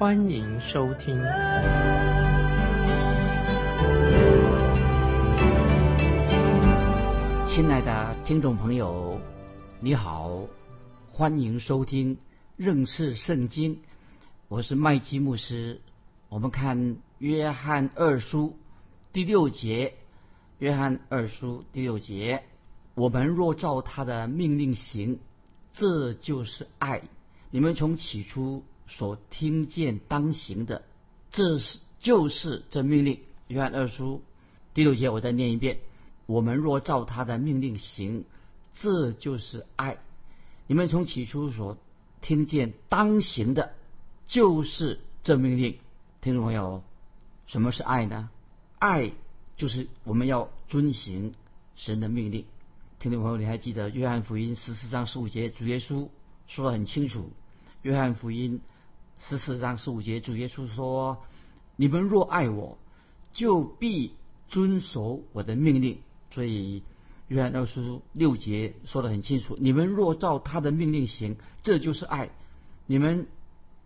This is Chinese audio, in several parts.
欢迎收听。亲爱的听众朋友，你好，欢迎收听认识圣经。我是麦基牧师。我们看约翰二书第六节。约翰二书第六节：我们若照他的命令行，这就是爱。你们从起初所听见当行的，这是就是这命令。约翰二书第六节，我再念一遍：我们若照他的命令行，这就是爱。你们从起初所听见当行的，就是这命令。听众朋友，什么是爱呢？爱。就是我们要遵行神的命令。听众朋友，你还记得约翰福音十四章十五节，主耶稣说的很清楚。约翰福音十四章十五节，主耶稣说：“你们若爱我，就必遵守我的命令。”所以约翰二书六节说得很清楚：“你们若照他的命令行，这就是爱。你们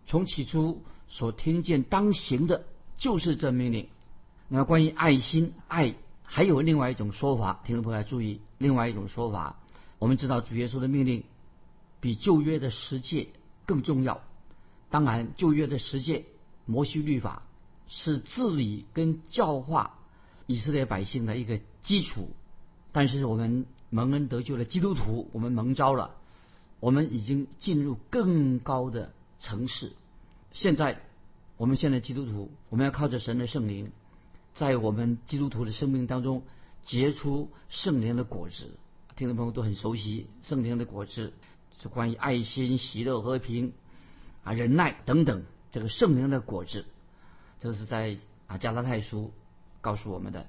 从起初所听见当行的，就是这命令。”那关于爱心，爱还有另外一种说法，听众朋友要注意，另外一种说法，我们知道主耶稣的命令比旧约的十诫更重要。当然，旧约的十诫摩西律法是治理跟教化以色列百姓的一个基础。但是我们蒙恩得救了基督徒，我们蒙召了，我们已经进入更高的层次。现在，我们现在基督徒，我们要靠着神的圣灵。在我们基督徒的生命当中结出圣灵的果子，听众朋友都很熟悉圣灵的果子，是关于爱心、喜乐、和平啊、忍耐等等这个圣灵的果子。这是在啊加拉太书告诉我们的。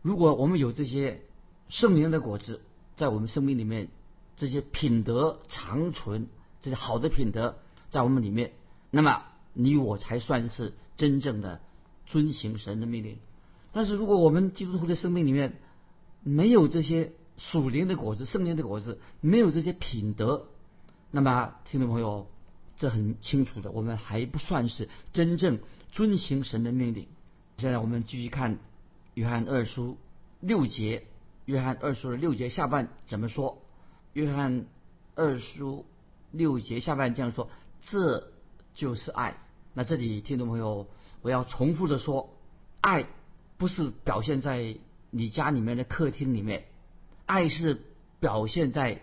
如果我们有这些圣灵的果子在我们生命里面，这些品德长存，这些好的品德在我们里面，那么你我才算是真正的遵行神的命令。但是如果我们基督徒的生命里面没有这些属灵的果子、圣灵的果子，没有这些品德，那么听众朋友，这很清楚的，我们还不算是真正遵行神的命令。现在我们继续看约翰二书六节，约翰二书的六节下半怎么说？约翰二书六节下半这样说：“这就是爱。”那这里听众朋友，我要重复的说，爱。不是表现在你家里面的客厅里面，爱是表现在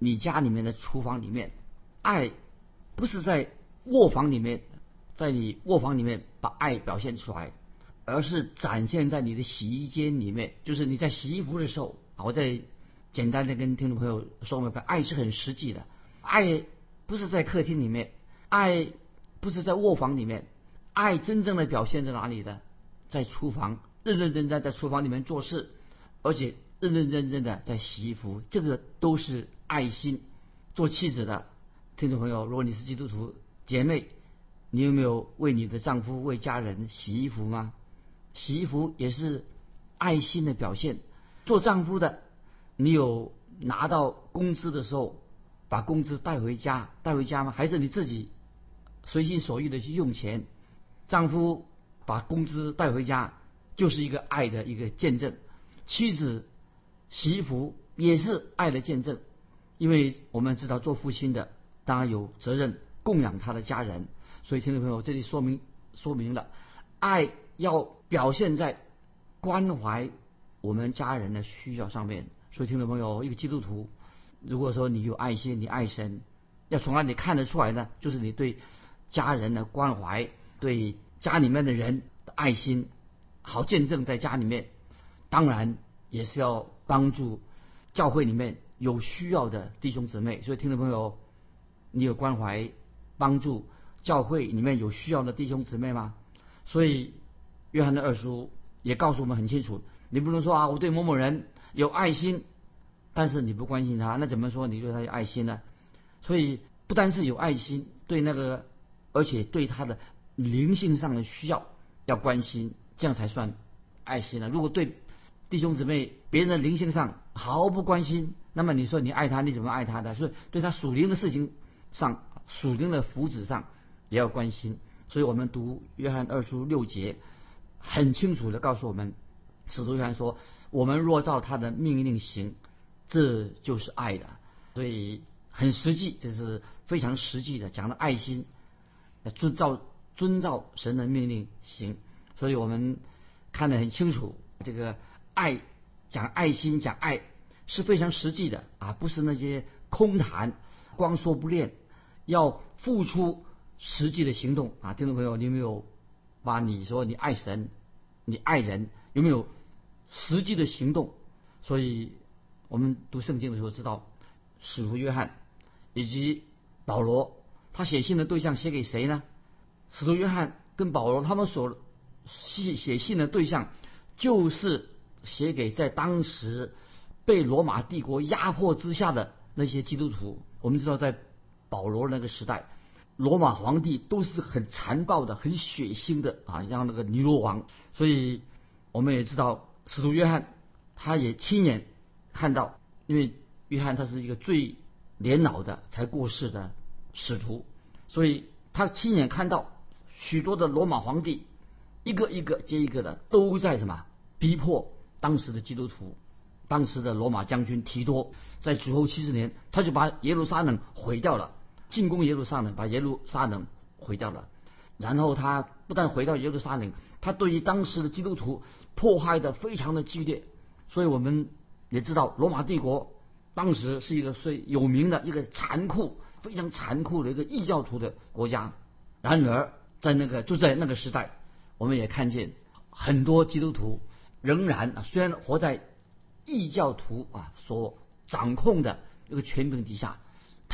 你家里面的厨房里面。爱不是在卧房里面，在你卧房里面把爱表现出来，而是展现在你的洗衣间里面。就是你在洗衣服的时候，我再简单的跟听众朋友说明白，爱是很实际的。爱不是在客厅里面，爱不是在卧房里面，爱真正的表现在哪里的？在厨房认认真真在厨房里面做事，而且认认真真的在洗衣服，这个都是爱心。做妻子的听众朋友，如果你是基督徒姐妹，你有没有为你的丈夫、为家人洗衣服吗？洗衣服也是爱心的表现。做丈夫的，你有拿到工资的时候把工资带回家带回家吗？还是你自己随心所欲的去用钱？丈夫。把工资带回家，就是一个爱的一个见证。妻子洗衣服也是爱的见证，因为我们知道做父亲的当然有责任供养他的家人。所以听众朋友，这里说明说明了，爱要表现在关怀我们家人的需要上面。所以听众朋友，一个基督徒，如果说你有爱心，你爱神，要从哪里看得出来呢？就是你对家人的关怀，对。家里面的人的爱心，好见证在家里面，当然也是要帮助教会里面有需要的弟兄姊妹。所以听众朋友，你有关怀帮助教会里面有需要的弟兄姊妹吗？所以约翰的二叔也告诉我们很清楚，你不能说啊，我对某某人有爱心，但是你不关心他，那怎么说你对他有爱心呢？所以不单是有爱心，对那个，而且对他的灵性上的需要要关心，这样才算爱心呢。如果对弟兄姊妹别人的灵性上毫不关心，那么你说你爱他，你怎么爱他的？所以对他属灵的事情上、属灵的福祉上也要关心。所以我们读约翰二书六节，很清楚的告诉我们，使徒约翰说：“我们若照他的命令行，这就是爱的。”所以很实际，这是非常实际的讲的爱心，遵照遵照神的命令行。所以我们看得很清楚，这个爱讲爱心讲爱是非常实际的啊，不是那些空谈、光说不练，要付出。实际的行动啊，听众朋友，你有没有把你说你爱神，你爱人有没有实际的行动？所以我们读圣经的时候知道，使徒约翰以及保罗，他写信的对象写给谁呢？使徒约翰跟保罗他们所写写信的对象，就是写给在当时被罗马帝国压迫之下的那些基督徒。我们知道，在保罗那个时代。罗马皇帝都是很残暴的、很血腥的啊，像那个尼罗王。所以我们也知道，使徒约翰他也亲眼看到，因为约翰他是一个最年老的才过世的使徒，所以他亲眼看到许多的罗马皇帝一个一个接一个的都在什么逼迫当时的基督徒。当时的罗马将军提多在主后七十年，他就把耶路撒冷毁掉了。进攻耶路撒冷，把耶路撒冷毁掉了。然后他不但毁掉耶路撒冷，他对于当时的基督徒迫害的非常的激烈。所以我们也知道，罗马帝国当时是一个最有名的一个残酷、非常残酷的一个异教徒的国家。然而，在那个就在那个时代，我们也看见很多基督徒仍然啊，虽然活在异教徒啊所掌控的一个权柄底下。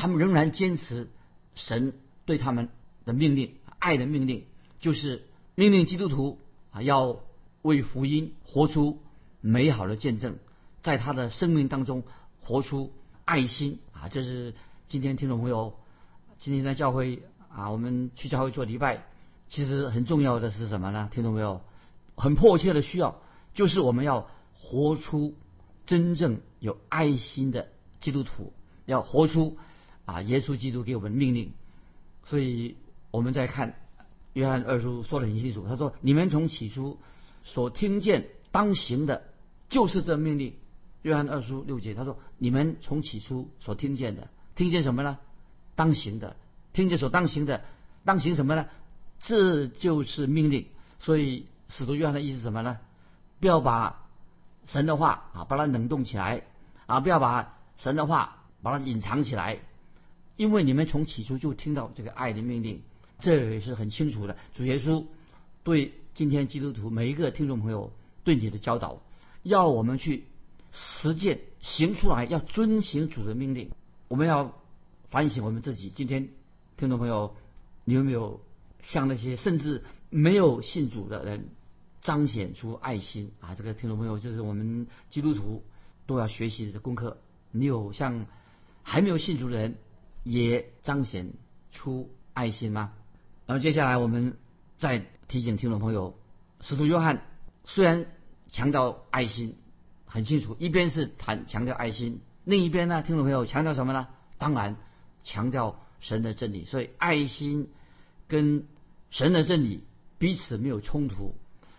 他们仍然坚持神对他们的命令，爱的命令，就是命令基督徒啊，要为福音活出美好的见证，在他的生命当中活出爱心啊。这是今天听众朋友，今天在教会啊，我们去教会做礼拜，其实很重要的是什么呢？听众朋友，很迫切的需要，就是我们要活出真正有爱心的基督徒，要活出。啊，耶稣基督给我们命令，所以我们在看约翰二书说的很清楚。他说：“你们从起初所听见当行的，就是这命令。”约翰二书六节他说：“你们从起初所听见的，听见什么呢？当行的，听见所当行的，当行什么呢？这就是命令。”所以使徒约翰的意思什么呢？不要把神的话啊，把它冷冻起来啊，不要把神的话把它隐藏起来。因为你们从起初就听到这个爱的命令，这也是很清楚的。主耶稣对今天基督徒每一个听众朋友对你的教导，要我们去实践行出来，要遵行主的命令。我们要反省我们自己。今天听众朋友，你有没有向那些甚至没有信主的人彰显出爱心啊？这个听众朋友，就是我们基督徒都要学习的功课。你有向还没有信主的人？也彰显出爱心吗？然后接下来我们再提醒听众朋友，使徒约翰虽然强调爱心很清楚，一边是谈强调爱心，另一边呢，听众朋友强调什么呢？当然强调神的真理。所以爱心跟神的真理彼此没有冲突。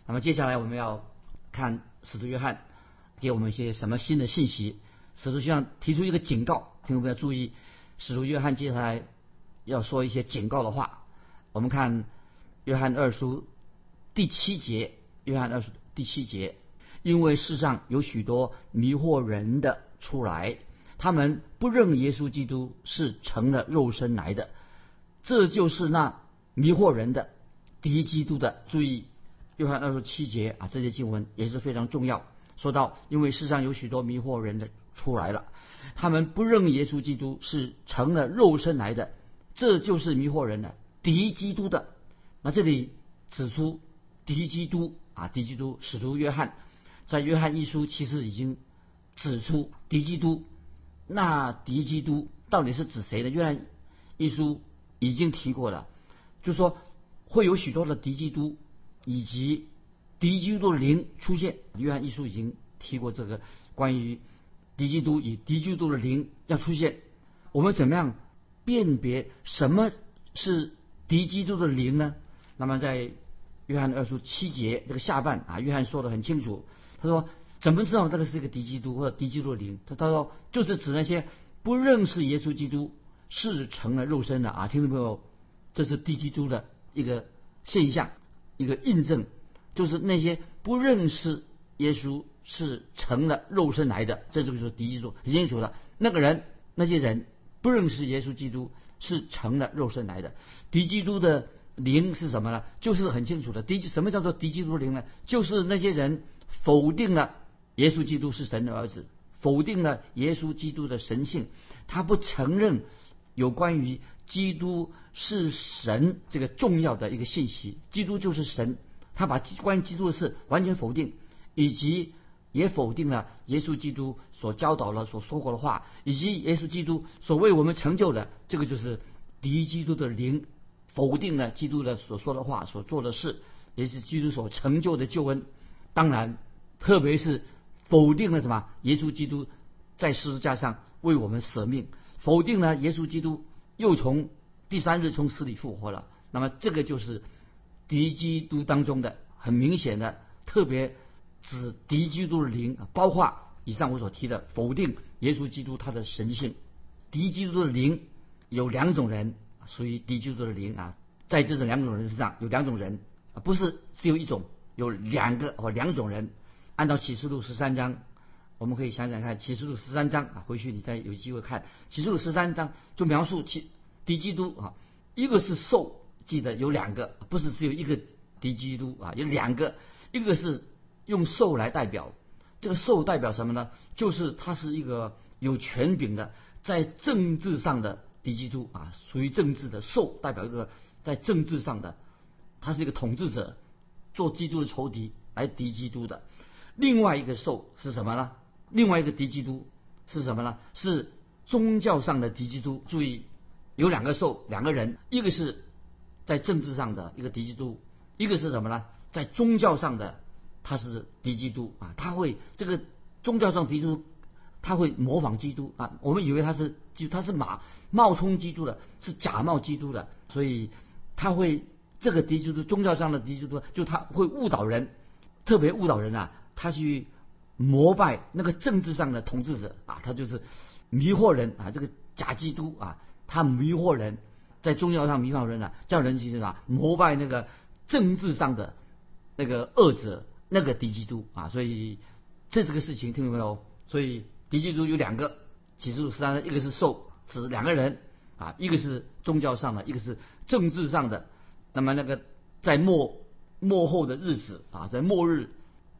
那么接下来我们要看使徒约翰给我们一些什么新的信息？使徒约翰提出一个警告，听众朋友注意。使徒约翰接下来要说一些警告的话。我们看约翰二书第七节，约翰二书第七节，因为世上有许多迷惑人的出来，他们不认耶稣基督是成了肉身来的，这就是那迷惑人的敌基督的。注意，约翰二书七节啊，这些经文也是非常重要。说到，因为世上有许多迷惑人的出来了。他们不认耶稣基督是成了肉身来的，这就是迷惑人的敌基督的。那这里指出敌基督啊，敌基督。使徒约翰在约翰一书其实已经指出敌基督。那敌基督到底是指谁呢？约翰一书已经提过了，就说会有许多的敌基督以及敌基督的灵出现。约翰一书已经提过这个关于敌基督与敌基督的灵要出现。我们怎么样辨别什么是敌基督的灵呢？那么在约翰二书七节这个下半啊，约翰说的很清楚，他说。怎么知道这个是一个敌基督或者敌基督的灵？他他说就是指那些不认识耶稣基督是成了肉身的啊！听众朋友，这是敌基督的一个现象，一个印证，就是那些不认识耶稣是成了肉身来的，这就是敌基督很清楚的。那个人，那些人不认识耶稣基督是成了肉身来的。敌基督的灵是什么呢？就是很清楚的。敌什么叫做敌基督灵呢？就是那些人否定了。耶稣基督是神的儿子，否定了耶稣基督的神性，他不承认有关于基督是神这个重要的一个信息。基督就是神，他把关于基督的事完全否定，以及也否定了耶稣基督所教导了、所说过的话，以及耶稣基督所为我们成就的。这个就是敌基督的灵，否定了基督的所说的话、所做的事，也是基督所成就的救恩。当然，特别是。否定了什么？耶稣基督在十字架上为我们舍命，否定了耶稣基督又从第三日从死里复活了。那么这个就是敌基督当中的很明显的，特别指敌基督的灵，包括以上我所提的否定耶稣基督他的神性。敌基督的灵有两种人，属于敌基督的灵啊，在这种两种人身上有两种人，不是只有一种，有两个或两种人。按照启示录十三章，我们可以想想看，启示录十三章啊，回去你再有机会看启示录十三章，就描述其敌基督啊，一个是兽，记得有两个，不是只有一个敌基督啊，有两个，一个是用兽来代表，这个兽代表什么呢？就是他是一个有权柄的，在政治上的敌基督啊，属于政治的兽，代表一个在政治上的，他是一个统治者，做基督的仇敌来敌基督的。另外一个兽是什么呢？另外一个敌基督是什么呢？是宗教上的敌基督。注意，有两个兽，两个人，一个是在政治上的一个敌基督，一个是什么呢？在宗教上的，他是敌基督啊！他会这个宗教上敌基督，他会模仿基督啊！我们以为他是基，他是马冒充基督的，是假冒基督的，所以他会这个敌基督宗教上的敌基督，就他会误导人，特别误导人啊！他去膜拜那个政治上的统治者啊，他就是迷惑人啊，这个假基督啊，他迷惑人，在宗教上迷惑人啊，叫人去啊膜拜那个政治上的那个恶者，那个敌基督啊，所以这是个事情，听懂没有？所以敌基督有两个，启示录十三，一个是兽，指两个人啊，一个是宗教上的，一个是政治上的。那么那个在末末后的日子啊，在末日。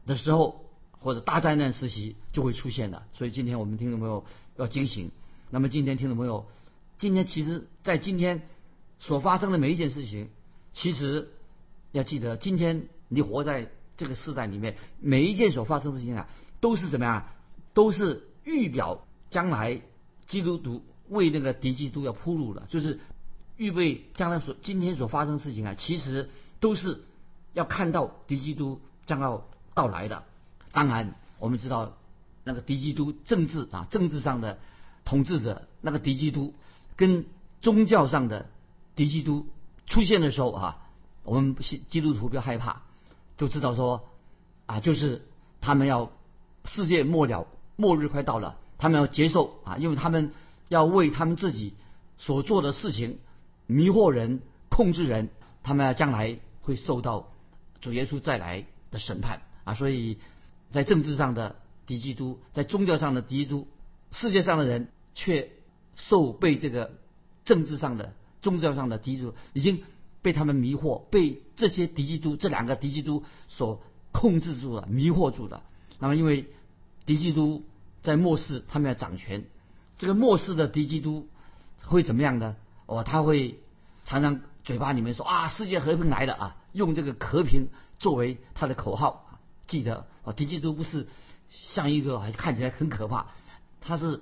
的时候，或者大灾难时期就会出现的，所以今天我们听众朋友要警醒。那么今天听众朋友，今天其实，在今天所发生的每一件事情，其实要记得，今天你活在这个时代里面，每一件所发生的事情啊，都是怎么样？都是预表将来基督徒为那个敌基督要铺路了，就是预备将来所今天所发生事情啊，其实都是要看到敌基督将要。到来的，当然我们知道那个敌基督政治啊，政治上的统治者那个敌基督，跟宗教上的敌基督出现的时候啊，我们基督徒不要害怕，就知道说啊，就是他们要世界末了，末日快到了，他们要接受啊，因为他们要为他们自己所做的事情迷惑人、控制人，他们将来会受到主耶稣再来的审判。啊，所以，在政治上的敌基督，在宗教上的敌基督，世界上的人却受被这个政治上的、宗教上的敌基督，已经被他们迷惑，被这些敌基督这两个敌基督所控制住了、迷惑住了。那么，因为敌基督在末世，他们要掌权，这个末世的敌基督会怎么样呢？哦，他会常常嘴巴里面说啊，世界和平来了啊，用这个和平。作为他的口号。记得啊，敌基督不是像一个看起来很可怕，他是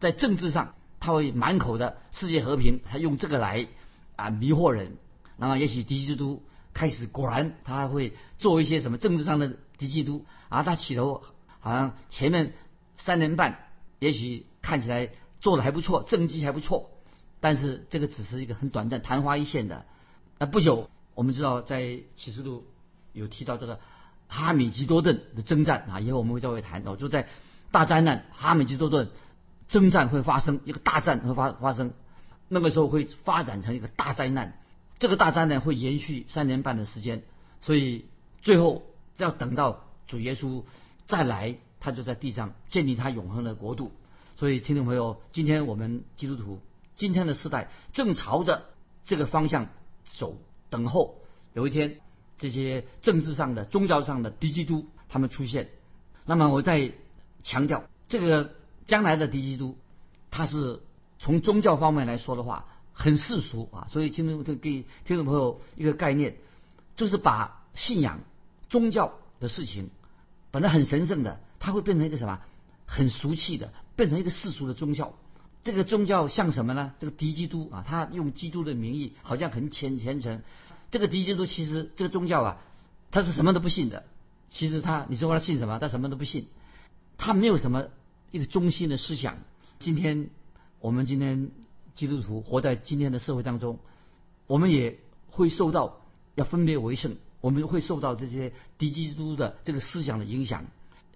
在政治上他会满口的世界和平，他用这个来啊迷惑人。那么也许敌基督开始果然他会做一些什么政治上的敌基督啊，他起头好像前面三年半也许看起来做的还不错，政绩还不错，但是这个只是一个很短暂、昙花一现的。那不久我们知道在启示录有提到这个。哈米吉多顿的征战啊，以后我们会再会谈到。就在大灾难哈米吉多顿征战会发生一个大战会发发生，那个时候会发展成一个大灾难。这个大灾难会延续三年半的时间，所以最后要等到主耶稣再来，他就在地上建立他永恒的国度。所以听众朋友，今天我们基督徒今天的时代正朝着这个方向走，等候有一天。这些政治上的、宗教上的敌基督，他们出现。那么我再强调，这个将来的敌基督，他是从宗教方面来说的话，很世俗啊。所以听众给听众朋友一个概念，就是把信仰、宗教的事情，本来很神圣的，它会变成一个什么？很俗气的，变成一个世俗的宗教。这个宗教像什么呢？这个敌基督啊，他用基督的名义，好像很虔虔诚。这个敌基督其实这个宗教啊，他是什么都不信的。其实他，你说他信什么？他什么都不信。他没有什么一个中心的思想。今天我们今天基督徒活在今天的社会当中，我们也会受到要分别为圣，我们会受到这些敌基督的这个思想的影响。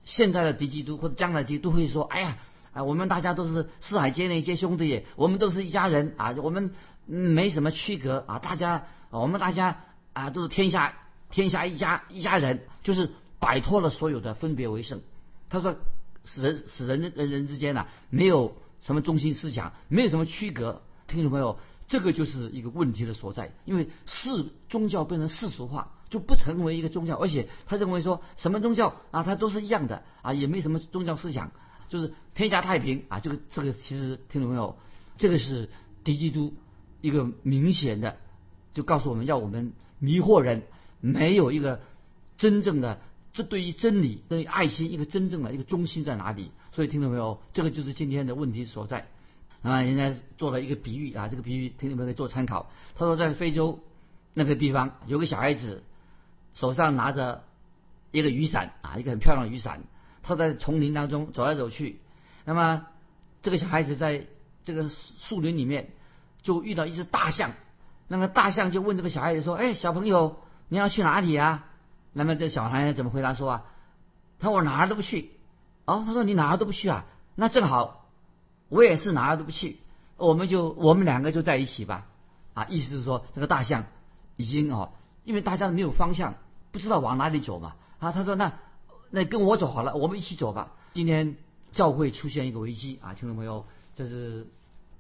现在的敌基督或者将来基督会说：“哎呀，啊，我们大家都是四海皆内皆兄弟，我们都是一家人啊，我们没什么区隔啊，大家。”我们大家啊都是天下天下一家一家人，就是摆脱了所有的分别为圣。他说，使人使人人人之间呐没有什么中心思想，没有什么区隔。听众朋友，这个就是一个问题的所在。因为世宗教变成世俗化，就不成为一个宗教，而且他认为说什么宗教啊，它都是一样的啊，也没什么宗教思想，就是天下太平啊。这个这个其实听众朋友，这个是敌基督一个明显的。就告诉我们要我们迷惑人，没有一个真正的这对于真理、对于爱心一个真正的一个中心在哪里？所以听到没有？这个就是今天的问题所在。啊，人家做了一个比喻啊，这个比喻听众朋友可以做参考。他说在非洲那个地方有个小孩子手上拿着一个雨伞啊，一个很漂亮的雨伞，他在丛林当中走来走去。那么这个小孩子在这个树林里面就遇到一只大象。那个大象就问这个小孩子说：“哎，小朋友，你要去哪里啊？”那么这小孩怎么回答说啊？他：“我哪儿都不去。”哦，他说：“你哪儿都不去啊？那正好，我也是哪儿都不去。我们就我们两个就在一起吧。”啊，意思是说这个大象已经哦，因为大家没有方向，不知道往哪里走嘛。啊，他说：“那那跟我走好了，我们一起走吧。”今天教会出现一个危机啊，听众朋友，这是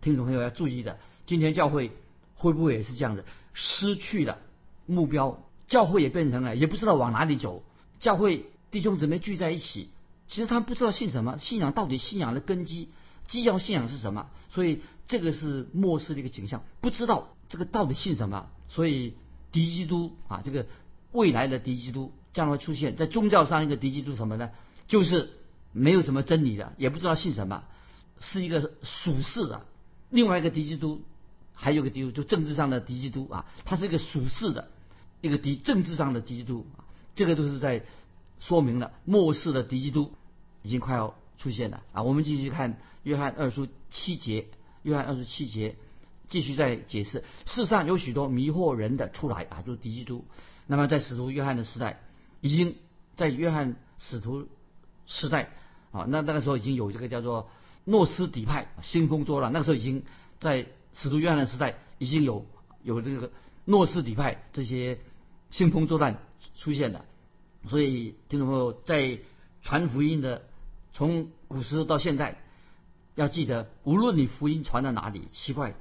听众朋友要注意的。今天教会。会不会也是这样的？失去了目标，教会也变成了，也不知道往哪里走。教会弟兄姊妹聚在一起，其实他不知道信什么，信仰到底信仰的根基，基要信仰是什么？所以这个是末世的一个景象，不知道这个到底信什么。所以敌基督啊，这个未来的敌基督将会出现在宗教上一个敌基督什么呢？就是没有什么真理的，也不知道信什么，是一个属世的。另外一个敌基督。还有个基督，就政治上的敌基督啊，他是一个属世的，一个敌政治上的敌基督啊，这个都是在说明了末世的敌基督已经快要出现了啊。我们继续看约翰二书七节，约翰二书七节继续在解释，世上有许多迷惑人的出来啊，就是敌基督。那么在使徒约翰的时代，已经在约翰使徒时代啊，那那个时候已经有这个叫做诺斯底派兴风作浪，那个时候已经在。使徒约翰的时代已经有有这个诺斯底派这些兴风作浪出现的，所以听众朋友在传福音的从古时到现在，要记得无论你福音传到哪里，奇怪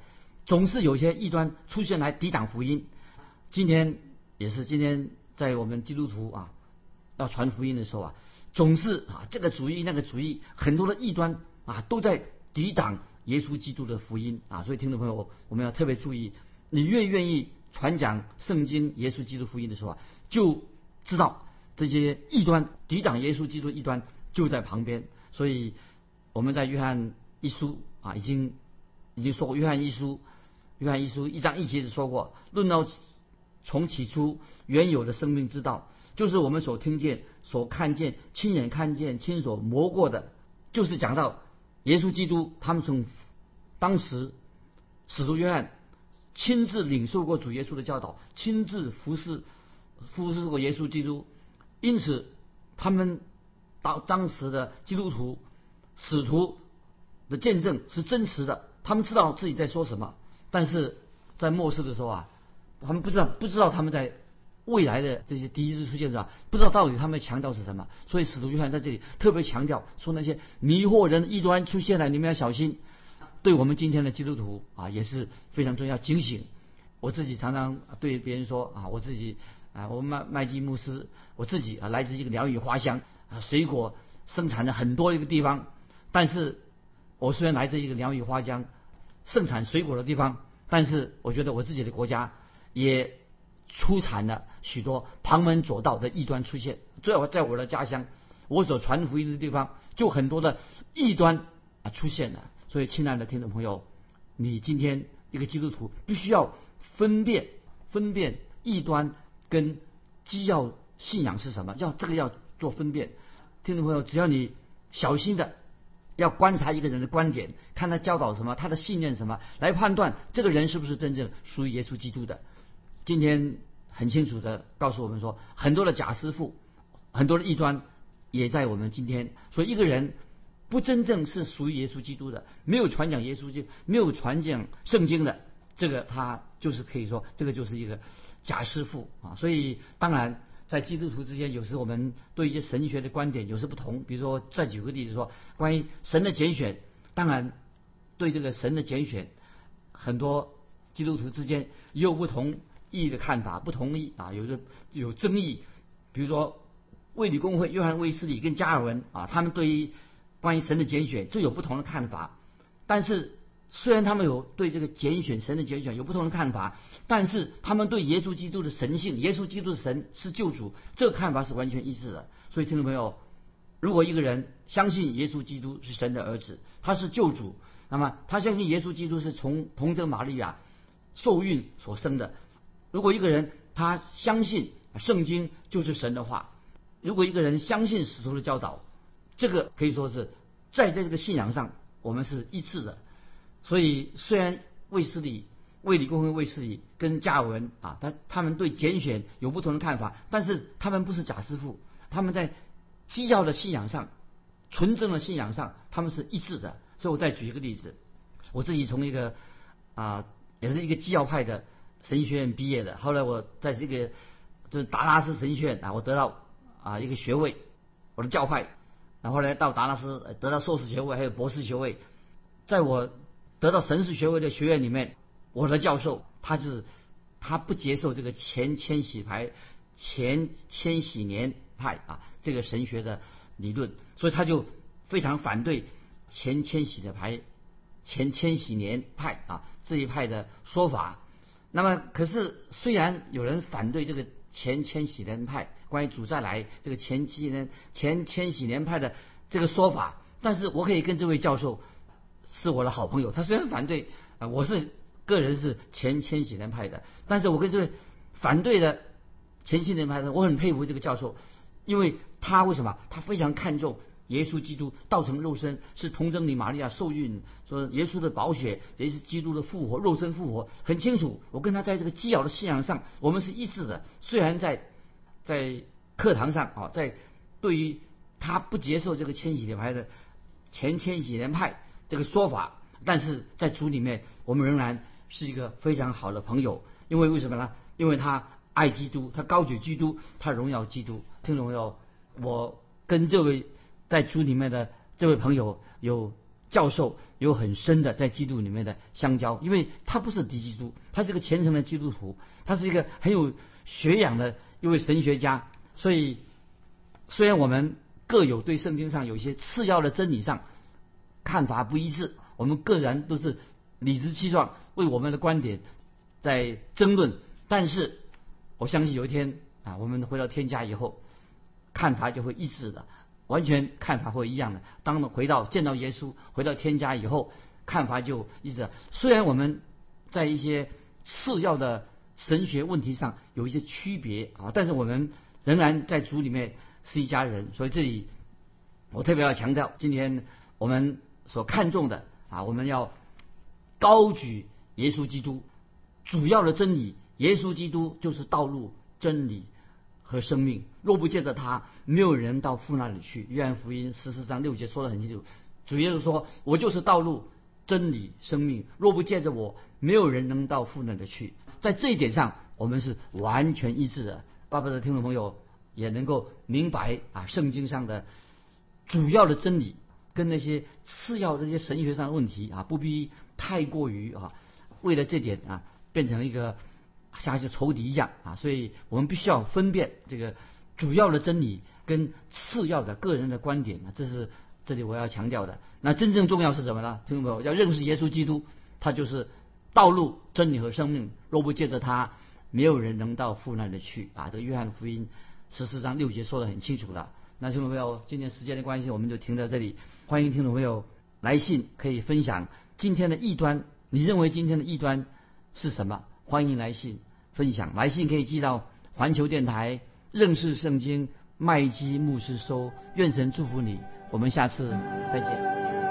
总是有些异端出现来抵挡福音。今天也是今天在我们基督徒啊要传福音的时候啊，总是啊这个主义那个主义很多的异端啊都在抵挡。耶稣基督的福音啊，所以听众朋友，我们要特别注意，你越愿意传讲圣经、耶稣基督福音的时候啊，就知道这些异端抵挡耶稣基督异端就在旁边，所以我们在约翰一书啊已经已经说过，约翰一书约翰一书一章一节说过，论到从起初原有的生命之道，就是我们所听见、所看见、亲眼看见、亲手摸过的，就是讲到耶稣基督，他们从当时使徒约翰亲自领受过主耶稣的教导，亲自服侍服侍过耶稣基督，因此他们当当时的基督徒使徒的见证是真实的，他们知道自己在说什么，但是在末世的时候啊。他们不知道，不知道他们在未来的这些第一次出现是吧？不知道到底他们强调是什么。所以使徒约翰在这里特别强调说，那些迷惑人异端出现了，你们要小心。对我们今天的基督徒啊，也是非常重要警醒。我自己常常对别人说啊，我自己啊，我麦麦基牧师，我自己啊，来自一个鸟语花香，水果生产的很多一个地方。但是我虽然来自一个鸟语花香盛产水果的地方，但是我觉得我自己的国家。也出产了许多旁门左道的异端出现。最后，在我的家乡，我所传福音的地方，就很多的异端啊出现了。所以，亲爱的听众朋友，你今天一个基督徒必须要分辨分辨异端跟基要信仰是什么，要这个要做分辨。听众朋友，只要你小心的要观察一个人的观点，看他教导什么，他的信念什么，来判断这个人是不是真正属于耶稣基督的。今天很清楚的告诉我们说，很多的假师傅，很多的异端也在我们今天。所以一个人不真正是属于耶稣基督的，没有传讲耶稣就没有传讲圣经的，这个他就是可以说，这个就是一个假师傅啊。所以当然在基督徒之间，有时我们对一些神学的观点有时不同。比如说再举个例子说，关于神的拣选，当然对这个神的拣选，很多基督徒之间也有不同。意义的看法不同意啊，有的有争议。比如说，卫理公会约翰卫斯理跟加尔文啊，他们对于关于神的拣选就有不同的看法。但是，虽然他们有对这个拣选神的拣选有不同的看法，但是他们对耶稣基督的神性，耶稣基督的神是救主，这个看法是完全一致的。所以，听众朋友，如果一个人相信耶稣基督是神的儿子，他是救主，那么他相信耶稣基督是从童贞玛利亚受孕所生的。如果一个人他相信圣经就是神的话，如果一个人相信使徒的教导，这个可以说是在在这个信仰上我们是一致的。所以虽然卫斯理、卫理公会卫斯理跟加尔文啊，他他们对拣选有不同的看法，但是他们不是假师傅，他们在基要的信仰上、纯正的信仰上，他们是一致的。所以我再举一个例子，我自己从一个啊，也是一个基要派的。神学院毕业的，后来我在这个就是达拉斯神学院啊，我得到啊一个学位，我的教派，然后来到达拉斯得到硕士学位，还有博士学位。在我得到神士学位的学院里面，我的教授他是他不接受这个前千禧派、前千禧年派啊这个神学的理论，所以他就非常反对前千禧的派、前千禧年派啊这一派的说法。那么，可是虽然有人反对这个前千禧年派关于主再来这个前期呢前千禧年派的这个说法，但是我可以跟这位教授是我的好朋友。他虽然反对啊，我是个人是前千禧年派的，但是我跟这位反对的前千禧年派的，我很佩服这个教授，因为他为什么？他非常看重。耶稣基督道成肉身，是童贞女玛利亚受孕，说耶稣的宝血也是基督的复活，肉身复活很清楚。我跟他在这个基要的信仰上，我们是一致的。虽然在在课堂上啊，在对于他不接受这个千禧年派的前千禧年派这个说法，但是在主里面，我们仍然是一个非常好的朋友。因为为什么呢？因为他爱基督，他高举基督，他荣耀基督。听众朋友，我跟这位。在主里面的这位朋友有教授有很深的在基督里面的相交，因为他不是敌基督，他是一个虔诚的基督徒，他是一个很有学养的一位神学家。所以虽然我们各有对圣经上有一些次要的真理上看法不一致，我们个人都是理直气壮为我们的观点在争论，但是我相信有一天啊，我们回到天家以后，看法就会一致的，完全看法会一样的。当回到见到耶稣，回到天家以后，看法就一致。虽然我们在一些次要的神学问题上有一些区别啊，但是我们仍然在主里面是一家人。所以这里我特别要强调，今天我们所看重的啊，我们要高举耶稣基督主要的真理。耶稣基督就是道路、真理和生命。若不借着他，没有人到父那里去。约翰福音十四章六节说得很清楚，主耶稣说：“我就是道路、真理、生命。若不借着我，没有人能到父那里去。”在这一点上，我们是完全一致的。巴不得听众朋友也能够明白啊，圣经上的主要的真理跟那些次要这些神学上的问题啊，不必太过于啊，为了这点啊，变成一个。像一些仇敌一样啊，所以我们必须要分辨这个主要的真理跟次要的个人的观点，这是这里我要强调的。那真正重要是什么呢？听众朋友要认识耶稣基督，他就是道路、真理和生命。若不借着他，没有人能到父那里去啊。这个约翰福音十四章六节说的很清楚了。那听众朋友，今天时间的关系，我们就停在这里。欢迎听众朋友来信，可以分享今天的异端。你认为今天的异端是什么？欢迎来信分享，来信可以寄到环球电台认识圣经麦基牧师收。愿神祝福你，我们下次再见。